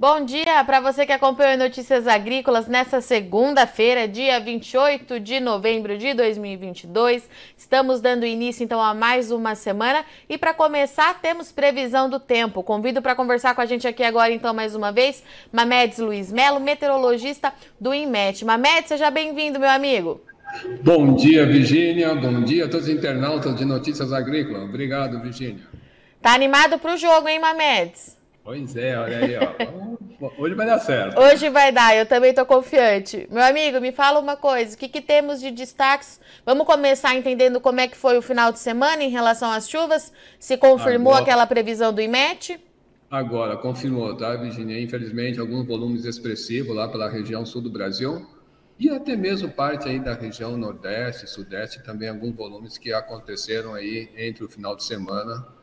Bom dia para você que acompanha Notícias Agrícolas nessa segunda-feira, dia 28 de novembro de 2022. Estamos dando início então a mais uma semana e para começar temos previsão do tempo. Convido para conversar com a gente aqui agora então mais uma vez Mamedes Luiz Melo, meteorologista do INMET. Mamedes, seja bem-vindo, meu amigo. Bom dia, Virgínia. Bom dia a todos os internautas de Notícias Agrícolas. Obrigado, Virgínia. Tá animado para o jogo, hein, Mamedes? Pois é, olha aí, ó. Hoje vai dar certo. Hoje vai dar, eu também estou confiante. Meu amigo, me fala uma coisa, o que, que temos de destaques? Vamos começar entendendo como é que foi o final de semana em relação às chuvas? Se confirmou Agora... aquela previsão do IMET? Agora, confirmou, tá, Virginia? Infelizmente, alguns volumes expressivos lá pela região sul do Brasil e até mesmo parte aí da região nordeste, sudeste, também alguns volumes que aconteceram aí entre o final de semana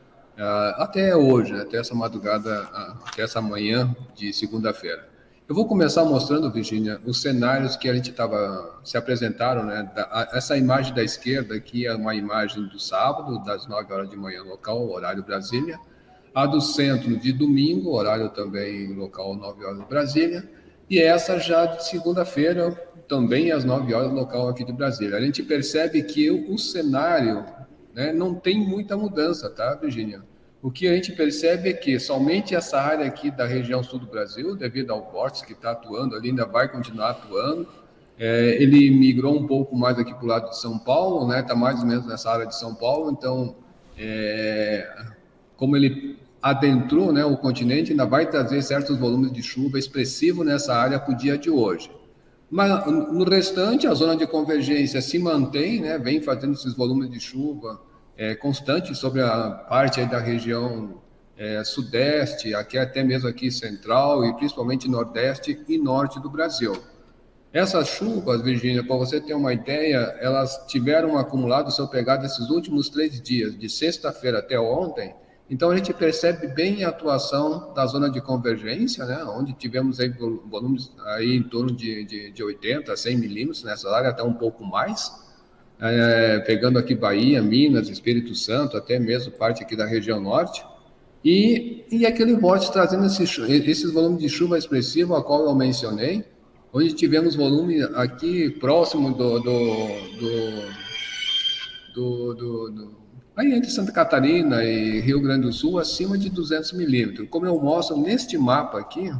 até hoje, até essa madrugada, uh, até essa manhã de segunda-feira. Eu vou começar mostrando, Virginia, os cenários que a gente estava se apresentaram, né? Da, essa imagem da esquerda aqui é uma imagem do sábado, das 9 horas de manhã local, horário Brasília. A do centro de domingo, horário também local, 9 horas Brasília. E essa já de segunda-feira, também às 9 horas local aqui de Brasília. A gente percebe que o cenário né, não tem muita mudança, tá, Virginia? O que a gente percebe é que somente essa área aqui da região sul do Brasil, devido ao vórtice que está atuando ali, ainda vai continuar atuando. É, ele migrou um pouco mais aqui para o lado de São Paulo, né? Está mais ou menos nessa área de São Paulo. Então, é, como ele adentrou né, o continente, ainda vai trazer certos volumes de chuva expressivo nessa área para o dia de hoje. Mas no restante, a zona de convergência se mantém, né, vem fazendo esses volumes de chuva é, constantes sobre a parte da região é, sudeste, aqui até mesmo aqui central e principalmente nordeste e norte do Brasil. Essas chuvas, Virgínia, para você ter uma ideia, elas tiveram acumulado, se eu pegar desses últimos três dias, de sexta-feira até ontem, então a gente percebe bem a atuação da zona de convergência, né, onde tivemos aí volumes aí em torno de, de, de 80 a 100 milímetros nessa área, até um pouco mais, é, pegando aqui Bahia, Minas, Espírito Santo, até mesmo parte aqui da região norte, e, e aquele vórtice trazendo esse, esses volumes de chuva expressivo, a qual eu mencionei, onde tivemos volume aqui próximo do, do, do, do, do Aí entre Santa Catarina e Rio Grande do Sul, acima de 200 milímetros. Como eu mostro neste mapa aqui,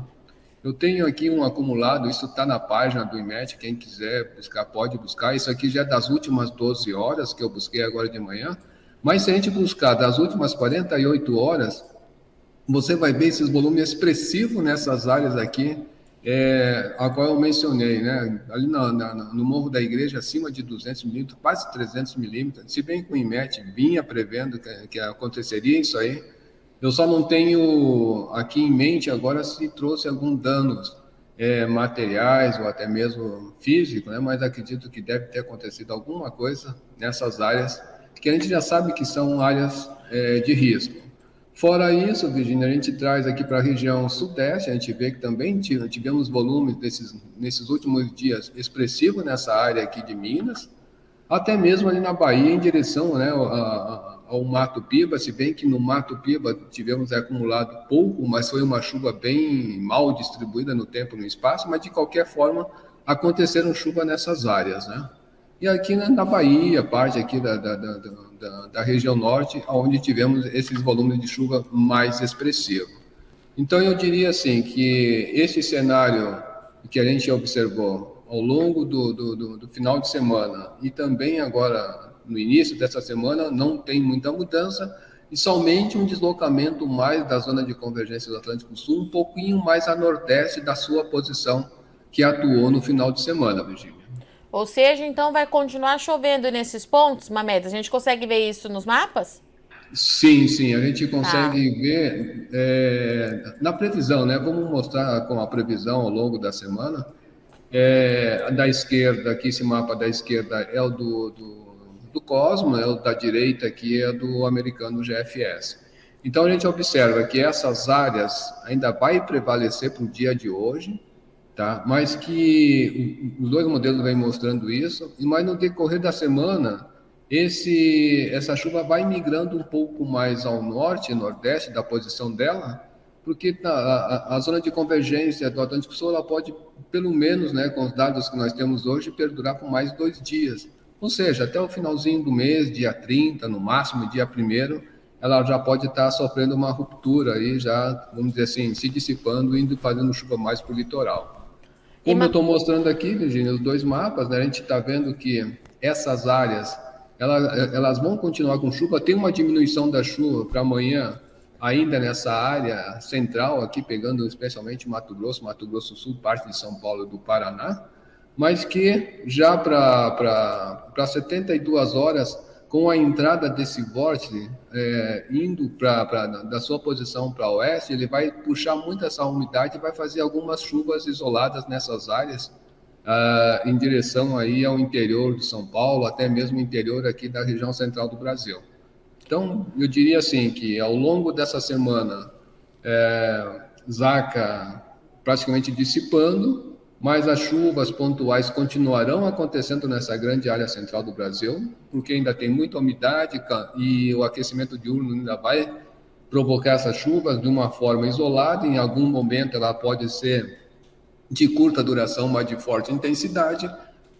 eu tenho aqui um acumulado, isso está na página do IMET, quem quiser buscar pode buscar. Isso aqui já é das últimas 12 horas que eu busquei agora de manhã. Mas se a gente buscar das últimas 48 horas, você vai ver esses volumes expressivos nessas áreas aqui, é, a qual eu mencionei, né? ali na, no Morro da Igreja, acima de 200 milímetros, quase 300 milímetros, se bem que o IMET vinha prevendo que, que, aconteceria isso aí, eu só não tenho aqui em mente agora se trouxe algum danos é, materiais ou até mesmo físico, né? mas acredito que deve ter acontecido alguma coisa nessas áreas, que a gente já sabe que são áreas é, de risco. Fora isso, Virginia, a gente traz aqui para a região sudeste, a gente vê que também tivemos volumes desses, nesses últimos dias expressivos nessa área aqui de Minas, até mesmo ali na Bahia, em direção né, ao, ao Mato Piba, se bem que no Mato Piba tivemos acumulado pouco, mas foi uma chuva bem mal distribuída no tempo e no espaço, mas de qualquer forma aconteceram chuva nessas áreas, né? E aqui na, Bahia, parte aqui da, da, da, da, região norte, onde tivemos esses volumes de chuva mais expressivos. Então, eu diria assim que esse cenário que a gente observou ao longo do, do, do, do final de semana e também agora no início dessa semana não tem muita mudança e somente um deslocamento mais da zona de convergência do Atlântico Sul, um pouquinho mais a nordeste da sua posição que atuou no final de semana, Virginia. Ou seja, então vai continuar chovendo nesses pontos, Mamedes? A gente consegue ver isso nos mapas? Sim, sim, a gente consegue ah. ver é, na previsão, né? Vamos mostrar com a previsão ao longo da semana. É, da esquerda, aqui esse mapa da esquerda é o do, do, do Cosmo, é o da direita aqui é do americano GFS. Então a gente observa que essas áreas ainda vai prevalecer para o dia de hoje, tá? Mas que os dois modelos vêm mostrando isso, mas no decorrer da semana esse essa chuva vai migrando um pouco mais ao norte nordeste da posição dela, porque a, a, a, zona de convergência do Atlântico Sul ela pode, pelo menos, né, com os dados que nós temos hoje, perdurar por mais dois dias. Ou seja, até o finalzinho do mês, dia 30, no máximo, dia 1 ela já pode estar sofrendo uma ruptura aí, já, vamos dizer assim, se dissipando, indo fazendo chuva mais para o litoral. Como eu estou mostrando aqui, Virginia, os dois mapas, né, a gente está vendo que essas áreas elas, elas vão continuar com chuva. Tem uma diminuição da chuva para amanhã, ainda nessa área central, aqui pegando especialmente Mato Grosso, Mato Grosso do Sul, parte de São Paulo e do Paraná, mas que já para 72 horas com a entrada desse vórtice é, indo pra, pra, da sua posição para oeste, ele vai puxar muito essa umidade e vai fazer algumas chuvas isoladas nessas áreas uh, em direção aí ao interior de São Paulo, até mesmo interior aqui da região central do Brasil. Então, eu diria assim que ao longo dessa semana, é, Zaca praticamente dissipando, mas as chuvas pontuais continuarão acontecendo nessa grande área central do Brasil, porque ainda tem muita umidade e o aquecimento diurno ainda vai provocar essas chuvas de uma forma isolada. Em algum momento ela pode ser de curta duração, mas de forte intensidade.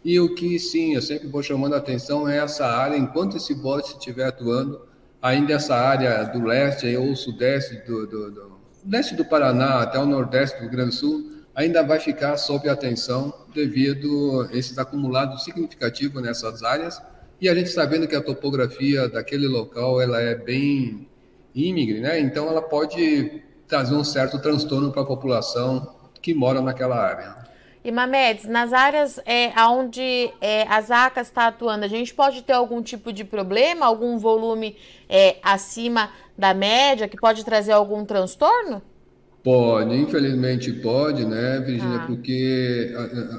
E o que sim, eu sempre vou chamando a atenção é essa área, enquanto esse bote estiver atuando, ainda essa área do leste ou sudeste do, do, do leste do Paraná até o nordeste do Rio Grande do Sul, ainda vai ficar sob atenção devido a esses acumulados significativos nessas áreas e a gente sabendo que a topografia daquele local ela é bem ínigre, né? Então ela pode trazer um certo transtorno para a população que mora naquela área. E Mamedes, nas áreas é, onde é, as ACAS está atuando, a gente pode ter algum tipo de problema, algum volume é, acima da média que pode trazer algum transtorno? Pode, infelizmente pode, né, Virginia, ah. porque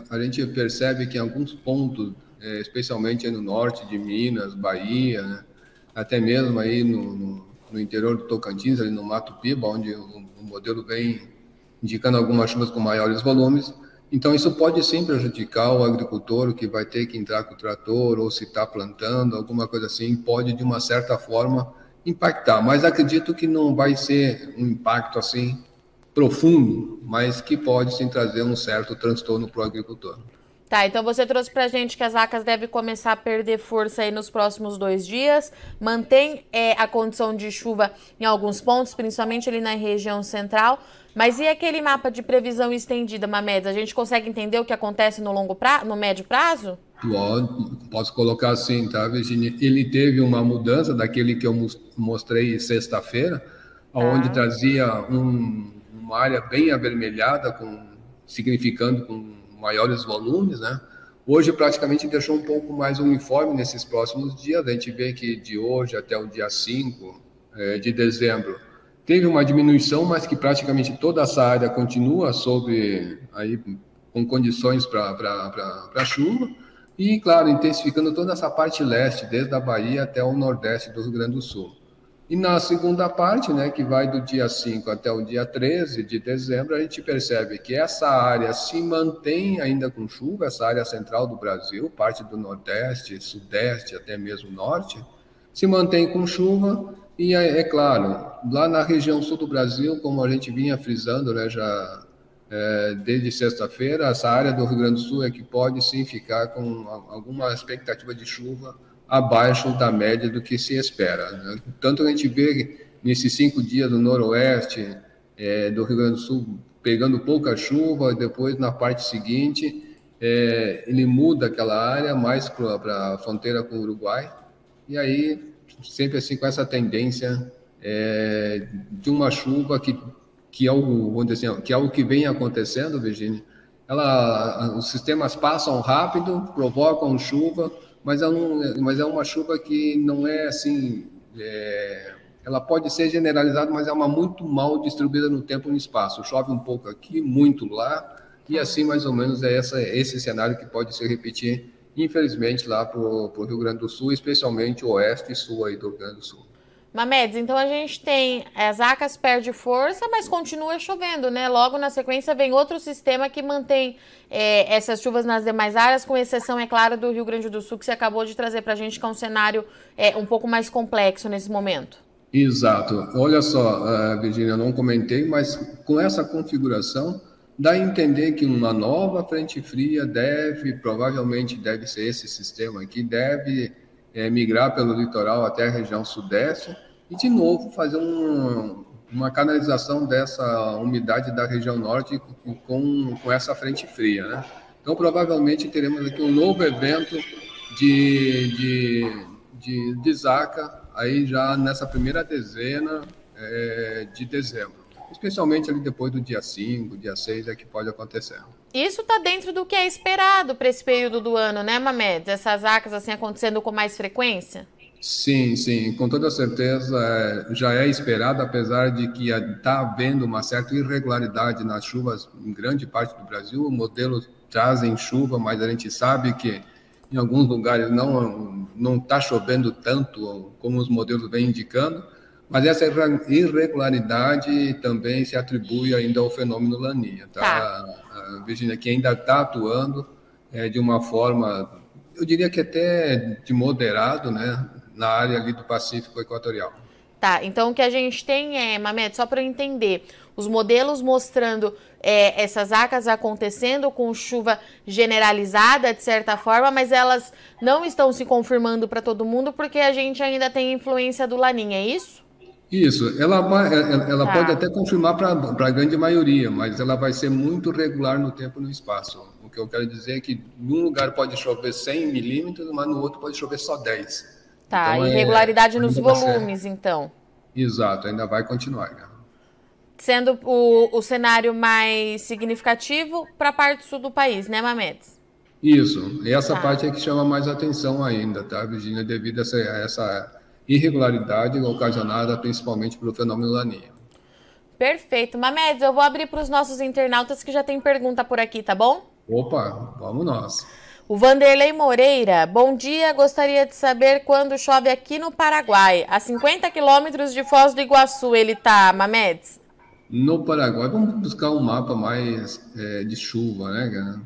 a, a, gente percebe que em alguns pontos, é, especialmente no norte de Minas, Bahia, né, até mesmo aí no, no, no, interior do Tocantins, ali no Mato Piba, onde o, o modelo vem indicando algumas chuvas com maiores volumes, então isso pode sim prejudicar o agricultor que vai ter que entrar com o trator ou se está plantando, alguma coisa assim, pode de uma certa forma impactar, mas acredito que não vai ser um impacto assim profundo, mas que pode sim trazer um certo transtorno para o agricultor. Tá, então você trouxe para a gente que as vacas devem começar a perder força aí nos próximos dois dias. Mantém é, a condição de chuva em alguns pontos, principalmente ali na região central. Mas e aquele mapa de previsão estendida, Mamedes? A gente consegue entender o que acontece no longo prazo, no médio prazo? posso colocar assim, tá, Virginia? Ele teve uma mudança daquele que eu mostrei sexta-feira, tá. onde trazia um, uma área bem avermelhada, com, significando com maiores volumes, né? Hoje praticamente deixou um pouco mais uniforme nesses próximos dias. A gente vê que de hoje até o dia 5 é, de dezembro teve uma diminuição, mas que praticamente toda essa área continua sob aí com condições para chuva. E, claro, intensificando toda essa parte leste, desde a Bahia até o nordeste do Rio Grande do Sul. E na segunda parte, né, que vai do dia 5 até o dia 13 de dezembro, a gente percebe que essa área se mantém ainda com chuva, essa área central do Brasil, parte do Nordeste, Sudeste, até mesmo Norte, se mantém com chuva. E é, é claro, lá na região sul do Brasil, como a gente vinha frisando né, já é, desde sexta-feira, essa área do Rio Grande do Sul é que pode sim ficar com alguma expectativa de chuva abaixo da média do que se espera. Né? Tanto a gente vê nesses cinco dias do noroeste é, do Rio Grande do Sul pegando pouca chuva, depois na parte seguinte é, ele muda aquela área mais para a fronteira com o Uruguai, e aí sempre assim com essa tendência é, de uma chuva que, que, é o, vamos dizer assim, que é o que vem acontecendo, Virginia. Ela, os sistemas passam rápido, provocam chuva, mas é, mas é uma chuva que não é assim. É, ela pode ser generalizada, mas é uma muito mal distribuída no tempo e no espaço. Chove um pouco aqui, muito lá, e assim mais ou menos é essa, esse cenário que pode se repetir, infelizmente, lá para o Rio Grande do Sul, especialmente o oeste e sul aí do Rio Grande do Sul. Mamedes, então a gente tem as acas perde força, mas continua chovendo, né? Logo na sequência vem outro sistema que mantém é, essas chuvas nas demais áreas, com exceção, é claro, do Rio Grande do Sul, que você acabou de trazer para a gente, que é um cenário é, um pouco mais complexo nesse momento. Exato. Olha só, uh, Virginia, não comentei, mas com essa configuração, dá a entender que uma nova frente fria deve, provavelmente deve ser esse sistema aqui, deve é, migrar pelo litoral até a região sudeste e, de novo, fazer um, uma canalização dessa umidade da região norte com, com essa frente fria. Né? Então, provavelmente, teremos aqui um novo evento de, de, de, de Zaca, aí já nessa primeira dezena é, de dezembro. Especialmente ali depois do dia 5, dia 6 é que pode acontecer. Isso está dentro do que é esperado para esse período do ano, né, Mamed? Essas acas assim acontecendo com mais frequência? Sim, sim, com toda certeza é, já é esperado, apesar de que está havendo uma certa irregularidade nas chuvas em grande parte do Brasil. O modelo trazem chuva, mas a gente sabe que em alguns lugares não não está chovendo tanto como os modelos vêm indicando. Mas essa irregularidade também se atribui ainda ao fenômeno Laninha, tá? tá. Virginia que ainda está atuando é, de uma forma, eu diria que até de moderado, né? Na área ali do Pacífico Equatorial. Tá, então o que a gente tem é, Mamed, só para eu entender, os modelos mostrando é, essas acas acontecendo com chuva generalizada, de certa forma, mas elas não estão se confirmando para todo mundo porque a gente ainda tem influência do Laninha, é isso? Isso, ela, vai, ela tá. pode até confirmar para a grande maioria, mas ela vai ser muito regular no tempo e no espaço. O que eu quero dizer é que num lugar pode chover 100 milímetros, mas no outro pode chover só 10. Tá, então, é, irregularidade é, nos volumes, então. Exato, ainda vai continuar. Né? Sendo o, o cenário mais significativo para a parte sul do país, né, Mamedes? Isso, e essa tá. parte é que chama mais atenção ainda, tá, Virginia, devido a essa, a essa irregularidade ocasionada principalmente pelo fenômeno Laninha. Perfeito. Mamedes, eu vou abrir para os nossos internautas que já tem pergunta por aqui, tá bom? Opa, vamos nós. O Vanderlei Moreira, bom dia. Gostaria de saber quando chove aqui no Paraguai. A 50 quilômetros de Foz do Iguaçu, ele tá, Mamedes? No Paraguai, vamos buscar um mapa mais é, de chuva, né, cara?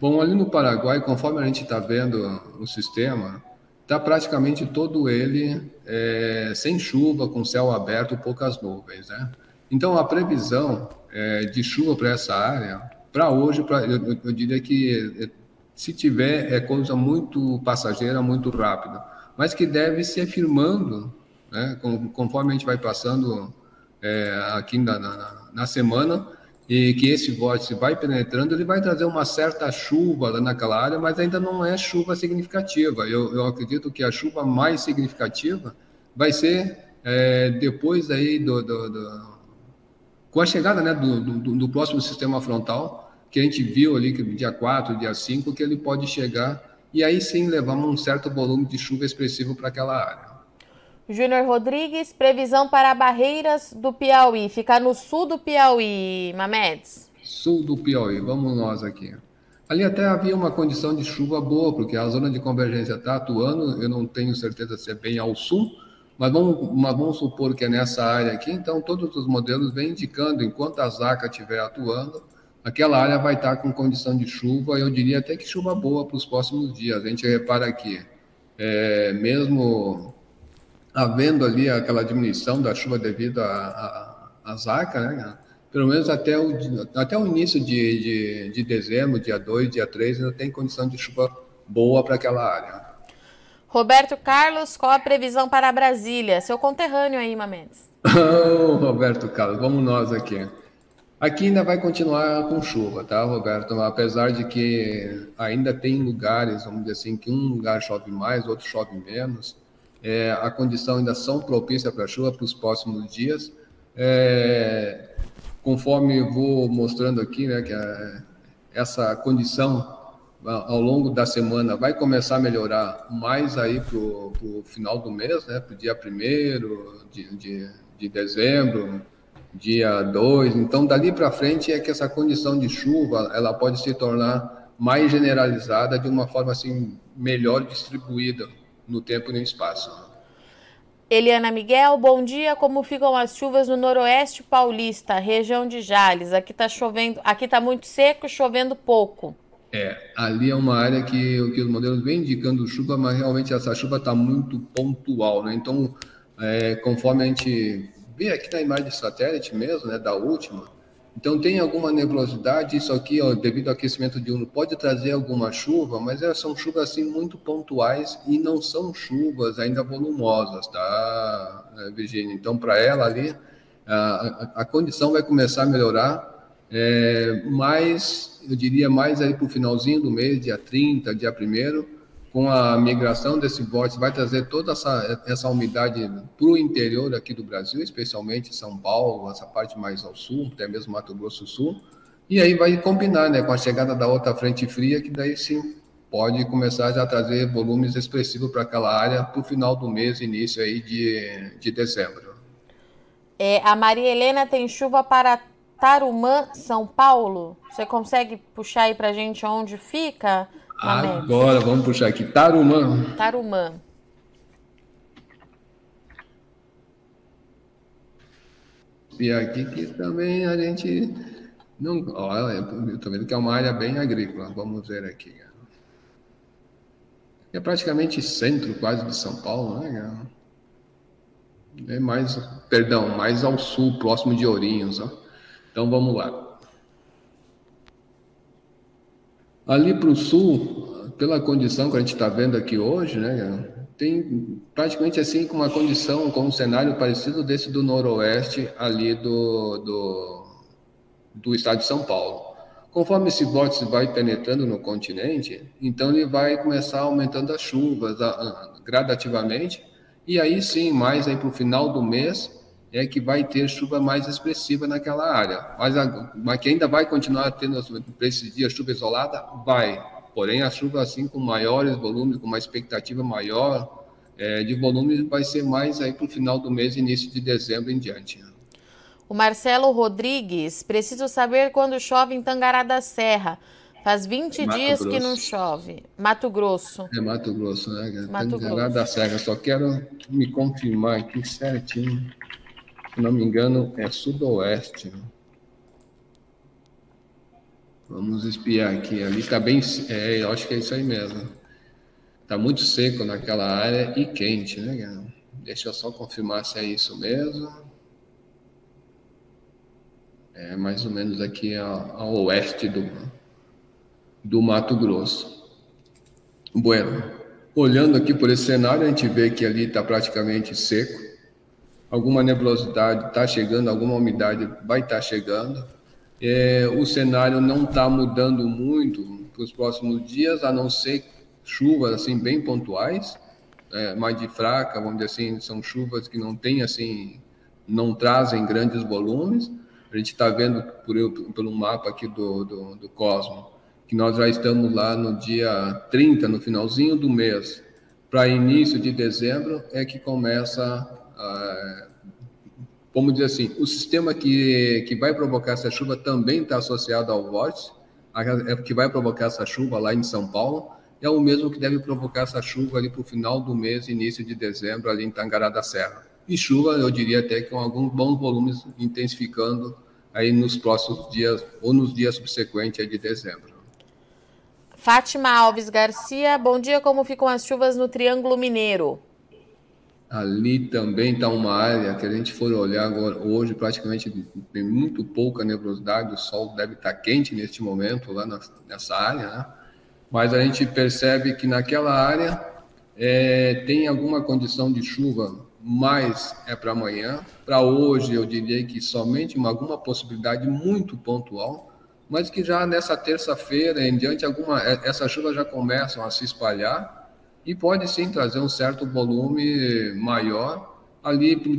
Bom, ali no Paraguai, conforme a gente está vendo o sistema, está praticamente todo ele é, sem chuva, com céu aberto, poucas nuvens, né? Então, a previsão é, de chuva para essa área, para hoje, pra, eu, eu diria que se tiver, é coisa muito passageira, muito rápida, mas que deve se afirmando, né, conforme a gente vai passando é, aqui na, na, na, semana, e que esse vórtice vai penetrando, ele vai trazer uma certa chuva lá naquela área, mas ainda não é chuva significativa. Eu, eu acredito que a chuva mais significativa vai ser é, depois aí do, do, do, com a chegada né, do, do, do próximo sistema frontal, que a gente viu ali que dia 4, dia 5, que ele pode chegar e aí sim levar um certo volume de chuva expressivo para aquela área. Júnior Rodrigues, previsão para Barreiras do Piauí. Ficar no sul do Piauí, Mamedes? Sul do Piauí, vamos nós aqui. Ali até havia uma condição de chuva boa, porque a zona de convergência está atuando, eu não tenho certeza se é bem ao sul, Mas vamos, mas vamos supor que é nessa área aqui, então todos os modelos vêm indicando, enquanto a ZACA estiver atuando, aquela área vai estar com condição de chuva, eu diria até que chuva boa para os próximos dias. A gente repara aqui, é, mesmo havendo ali aquela diminuição da chuva devido à ZACA, né, pelo menos até o, até o início de, de, de dezembro, dia 2, dia 3, ainda tem condição de chuva boa para aquela área. Roberto Carlos, qual a previsão para Brasília? Seu conterrâneo aí, Mendes. Oh, Roberto Carlos, vamos nós aqui. Aqui ainda vai continuar com chuva, tá, Roberto? Apesar de que ainda tem lugares, vamos dizer assim, que um lugar chove mais, outro chove menos. É, a condição ainda são propícia para chuva para os próximos dias. É, conforme vou mostrando aqui, né, que a, essa condição ao longo da semana vai começar a melhorar mais aí para o final do mês, né, para o dia 1 de, de, de dezembro, dia 2. Então, dali para frente é que essa condição de chuva ela pode se tornar mais generalizada de uma forma assim melhor distribuída no tempo e no espaço. Eliana Miguel, bom dia. Como ficam as chuvas no Noroeste Paulista, região de Jales? Aqui está chovendo, aqui está muito seco, chovendo pouco. É, ali é uma área que, que os modelos vêm indicando chuva, mas realmente essa chuva está muito pontual, né? Então, é, conforme a gente vê aqui na imagem de satélite mesmo, né, da última, então tem alguma nebulosidade, isso aqui, ó, devido ao aquecimento diurno, pode trazer alguma chuva, mas elas são chuvas assim muito pontuais e não são chuvas ainda volumosas, tá, é, Virginia? Então, para ela ali, a, a, condição vai começar a melhorar, é, mais, eu diria, mais aí para o finalzinho do mês, dia 30, dia 1 com a migração desse vórtice, vai trazer toda essa, essa umidade para o interior aqui do Brasil, especialmente São Paulo, essa parte mais ao sul, até mesmo Mato Grosso do Sul, e aí vai combinar né, com a chegada da outra frente fria, que daí sim pode começar já a trazer volumes expressivos para aquela área para o final do mês, início aí de, de dezembro. É, a Maria Helena tem chuva para Tarumã, São Paulo. Você consegue puxar aí para gente onde fica? Agora, vamos puxar aqui. Tarumã. Tarumã. E aqui que também a gente não. Olha, eu estou vendo que é uma área bem agrícola. Vamos ver aqui. É praticamente centro quase de São Paulo, né? É mais, perdão, mais ao sul, próximo de Ourinhos. Ó. Então vamos lá. Ali para o sul, pela condição que a gente está vendo aqui hoje, né, tem praticamente assim com uma condição, com um cenário parecido desse do noroeste ali do, do, do estado de São Paulo. Conforme esse vórtice vai penetrando no continente, então ele vai começar aumentando as chuvas gradativamente, e aí sim, mais aí para o final do mês, é que vai ter chuva mais expressiva naquela área. Mas, a, mas que ainda vai continuar tendo, para esses dias, chuva isolada? Vai. Porém, a chuva, assim, com maiores volumes, com uma expectativa maior é, de volume, vai ser mais aí para o final do mês, início de dezembro em diante. O Marcelo Rodrigues, preciso saber quando chove em Tangará da Serra. Faz 20 Mato dias Grosso. que não chove. Mato Grosso. É Mato Grosso, né? Mato Tangará Grosso. da Serra. Só quero me confirmar aqui certinho se não me engano, é sudoeste. Vamos espiar aqui. Ali está bem. É, eu acho que é isso aí mesmo. Está muito seco naquela área e quente, né? Deixa eu só confirmar se é isso mesmo. É mais ou menos aqui ao, ao oeste do, do Mato Grosso. Bueno, olhando aqui por esse cenário, a gente vê que ali está praticamente seco alguma nebulosidade está chegando, alguma umidade vai estar tá chegando. É, o cenário não está mudando muito para os próximos dias, a não ser chuvas assim bem pontuais, é, mais de fraca, vamos dizer assim, são chuvas que não têm assim, não trazem grandes volumes. A gente está vendo por, pelo mapa aqui do, do, do Cosmo que nós já estamos lá no dia 30, no finalzinho do mês, para início de dezembro, é que começa ah, vamos dizer assim, o sistema que, que vai provocar essa chuva também está associado ao vórtice, é que vai provocar essa chuva lá em São Paulo, é o mesmo que deve provocar essa chuva ali para o final do mês, início de dezembro, ali em Tangará da Serra. E chuva, eu diria até que com alguns bons volumes intensificando aí nos próximos dias ou nos dias subsequentes de dezembro. Fátima Alves Garcia, bom dia. Como ficam as chuvas no Triângulo Mineiro? Ali também está uma área que a gente for olhar agora, hoje praticamente tem muito pouca nebulosidade, o sol deve estar tá quente neste momento lá nessa área, né? mas a gente percebe que naquela área é, tem alguma condição de chuva, mas é para amanhã. Para hoje, eu diria que somente uma, alguma possibilidade muito pontual, mas que já nessa terça-feira em diante alguma é, essas chuvas já começam a se espalhar e pode sim trazer um certo volume maior ali pro,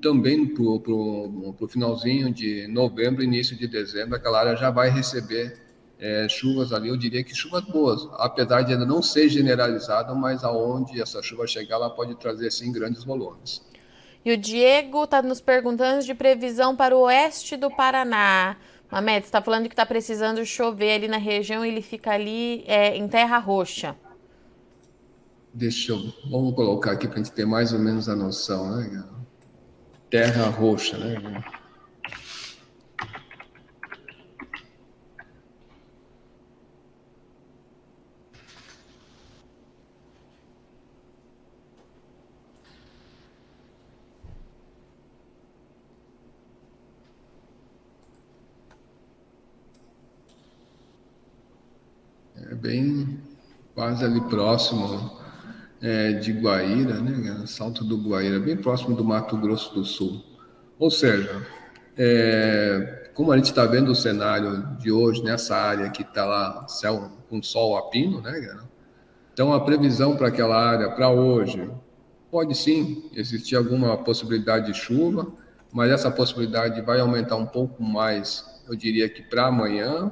também para o finalzinho de novembro, início de dezembro, aquela área já vai receber é, chuvas ali, eu diria que chuvas boas, apesar de ainda não ser generalizada, mas aonde essa chuva chegar, ela pode trazer sim grandes volumes. E o Diego está nos perguntando de previsão para o oeste do Paraná. Mamed, você está falando que está precisando chover ali na região, ele fica ali é, em terra roxa. Deixa eu. Vamos colocar aqui para a gente ter mais ou menos a noção, né? Terra roxa, né? bem quase ali próximo é, de Guaíra, né? Salto do Guaíra, bem próximo do Mato Grosso do Sul. Ou seja, é, como a gente está vendo o cenário de hoje nessa área que está lá céu com sol a pino, né? Então a previsão para aquela área para hoje pode sim existir alguma possibilidade de chuva, mas essa possibilidade vai aumentar um pouco mais, eu diria que para amanhã,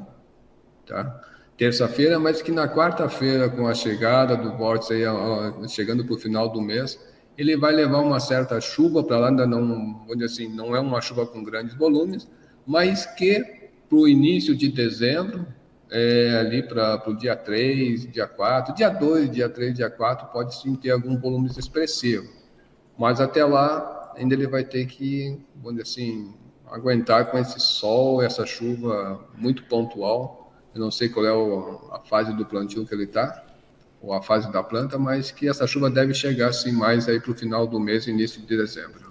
tá? Terça-feira, mas que na quarta-feira, com a chegada do vórtice, aí, chegando para o final do mês, ele vai levar uma certa chuva para lá, ainda não, assim, não é uma chuva com grandes volumes, mas que para o início de dezembro, é, ali para o dia 3, dia 4, dia 2, dia 3, dia 4, pode sim ter algum volume expressivo. Mas até lá, ainda ele vai ter que, vamos dizer assim, aguentar com esse sol, essa chuva muito pontual, eu não sei qual é o, a fase do plantio que ele está, ou a fase da planta, mas que essa chuva deve chegar sim mais aí para o final do mês, início de dezembro.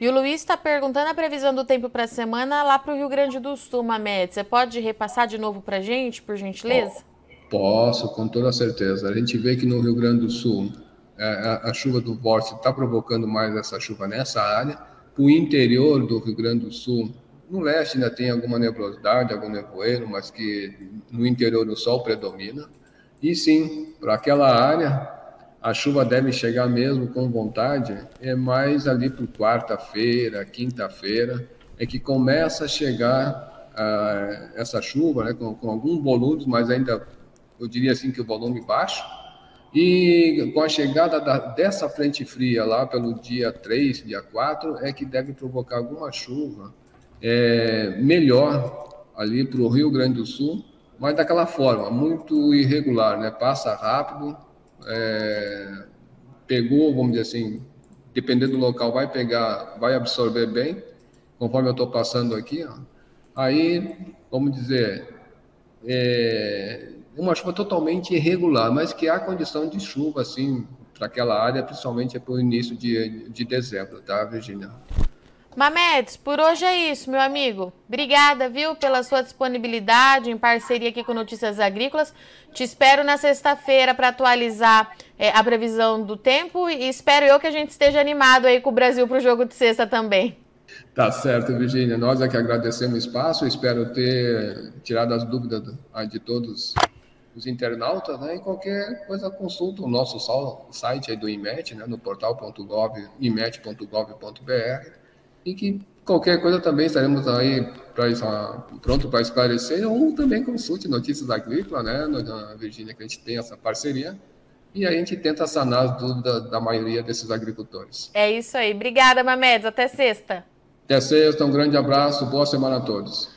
E o Luiz está perguntando a previsão do tempo para a semana lá para o Rio Grande do Sul, Mamed. Você pode repassar de novo para a gente, por gentileza? Posso, com toda certeza. A gente vê que no Rio Grande do Sul é, a, a chuva do vórtice está provocando mais essa chuva nessa área. O interior do Rio Grande do Sul no leste ainda tem alguma nebulosidade, algum nevoeiro, mas que no interior o sol predomina. E sim, para aquela área, a chuva deve chegar mesmo com vontade, é mais ali para quarta-feira, quinta-feira, é que começa a chegar uh, essa chuva, né, com, com algum volume, mas ainda, eu diria assim que o volume baixo, e com a chegada da, dessa frente fria lá pelo dia 3, dia 4, é que deve provocar alguma chuva é, melhor ali para o Rio Grande do Sul, mas daquela forma, muito irregular, né? Passa rápido, é, pegou, vamos dizer assim, dependendo do local, vai pegar, vai absorver bem, conforme eu estou passando aqui, ó. Aí, vamos dizer, é uma chuva totalmente irregular, mas que há condição de chuva, assim, para aquela área, principalmente para o início de, de dezembro, tá, Virginia? Mamedes, por hoje é isso, meu amigo. Obrigada, viu, pela sua disponibilidade em parceria aqui com Notícias Agrícolas. Te espero na sexta-feira para atualizar é, a previsão do tempo e espero eu que a gente esteja animado aí com o Brasil para o jogo de sexta também. Tá certo, Virginia. Nós é que agradecemos o espaço. espero ter tirado as dúvidas de todos os internautas, né? E qualquer coisa consulta o nosso site aí do IMET, né? No portal.gov, imet.gov.br e que qualquer coisa também estaremos aí pra, pronto para esclarecer, ou também consulte Notícias Agrícolas, né, na Virgínia, que a gente tem essa parceria, e a gente tenta sanar as dúvidas da maioria desses agricultores. É isso aí. Obrigada, Mamedes. Até sexta. Até sexta. Um grande abraço. Boa semana a todos.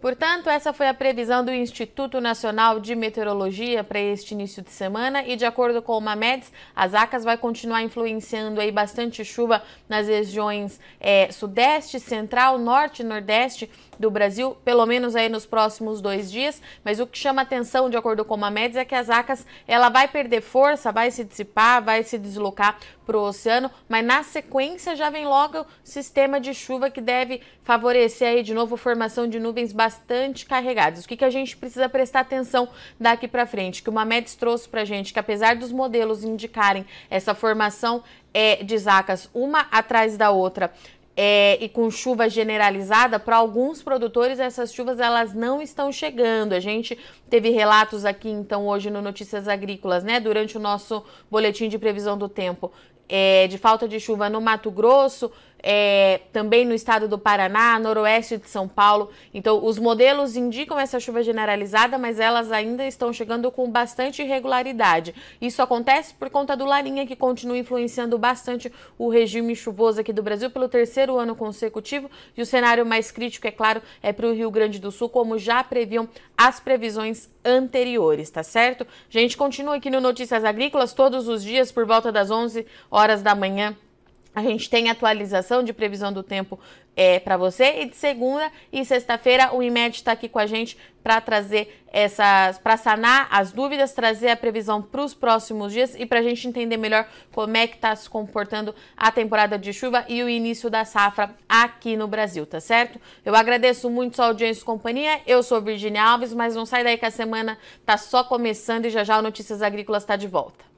Portanto, essa foi a previsão do Instituto Nacional de Meteorologia para este início de semana. E de acordo com o Mamedes, as ACAS vai continuar influenciando aí bastante chuva nas regiões é, sudeste, central, norte e nordeste do Brasil, pelo menos aí nos próximos dois dias. Mas o que chama atenção, de acordo com o Mamedes, é que as ACAS ela vai perder força, vai se dissipar, vai se deslocar para o oceano, mas na sequência já vem logo o sistema de chuva que deve favorecer aí de novo a formação de nuvens bastante carregadas. O que, que a gente precisa prestar atenção daqui para frente? Que o Mamedes trouxe para gente que apesar dos modelos indicarem essa formação é, de zacas uma atrás da outra, é, e com chuva generalizada, para alguns produtores essas chuvas elas não estão chegando. A gente teve relatos aqui então hoje no Notícias Agrícolas, né, durante o nosso boletim de previsão do tempo, é, de falta de chuva no Mato Grosso, é, também no estado do Paraná, noroeste de São Paulo. Então, os modelos indicam essa chuva generalizada, mas elas ainda estão chegando com bastante irregularidade. Isso acontece por conta do Larinha, que continua influenciando bastante o regime chuvoso aqui do Brasil pelo terceiro ano consecutivo. E o cenário mais crítico, é claro, é para o Rio Grande do Sul, como já previam as previsões anteriores, tá certo? A gente continua aqui no Notícias Agrícolas todos os dias por volta das 11 horas da manhã a gente tem atualização de previsão do tempo é, para você. E de segunda e sexta-feira o IMED está aqui com a gente para trazer essas, para sanar as dúvidas, trazer a previsão para os próximos dias e para a gente entender melhor como é que está se comportando a temporada de chuva e o início da safra aqui no Brasil, tá certo? Eu agradeço muito sua audiência e companhia. Eu sou Virginia Alves, mas não sai daí que a semana tá só começando e já já o Notícias Agrícolas está de volta.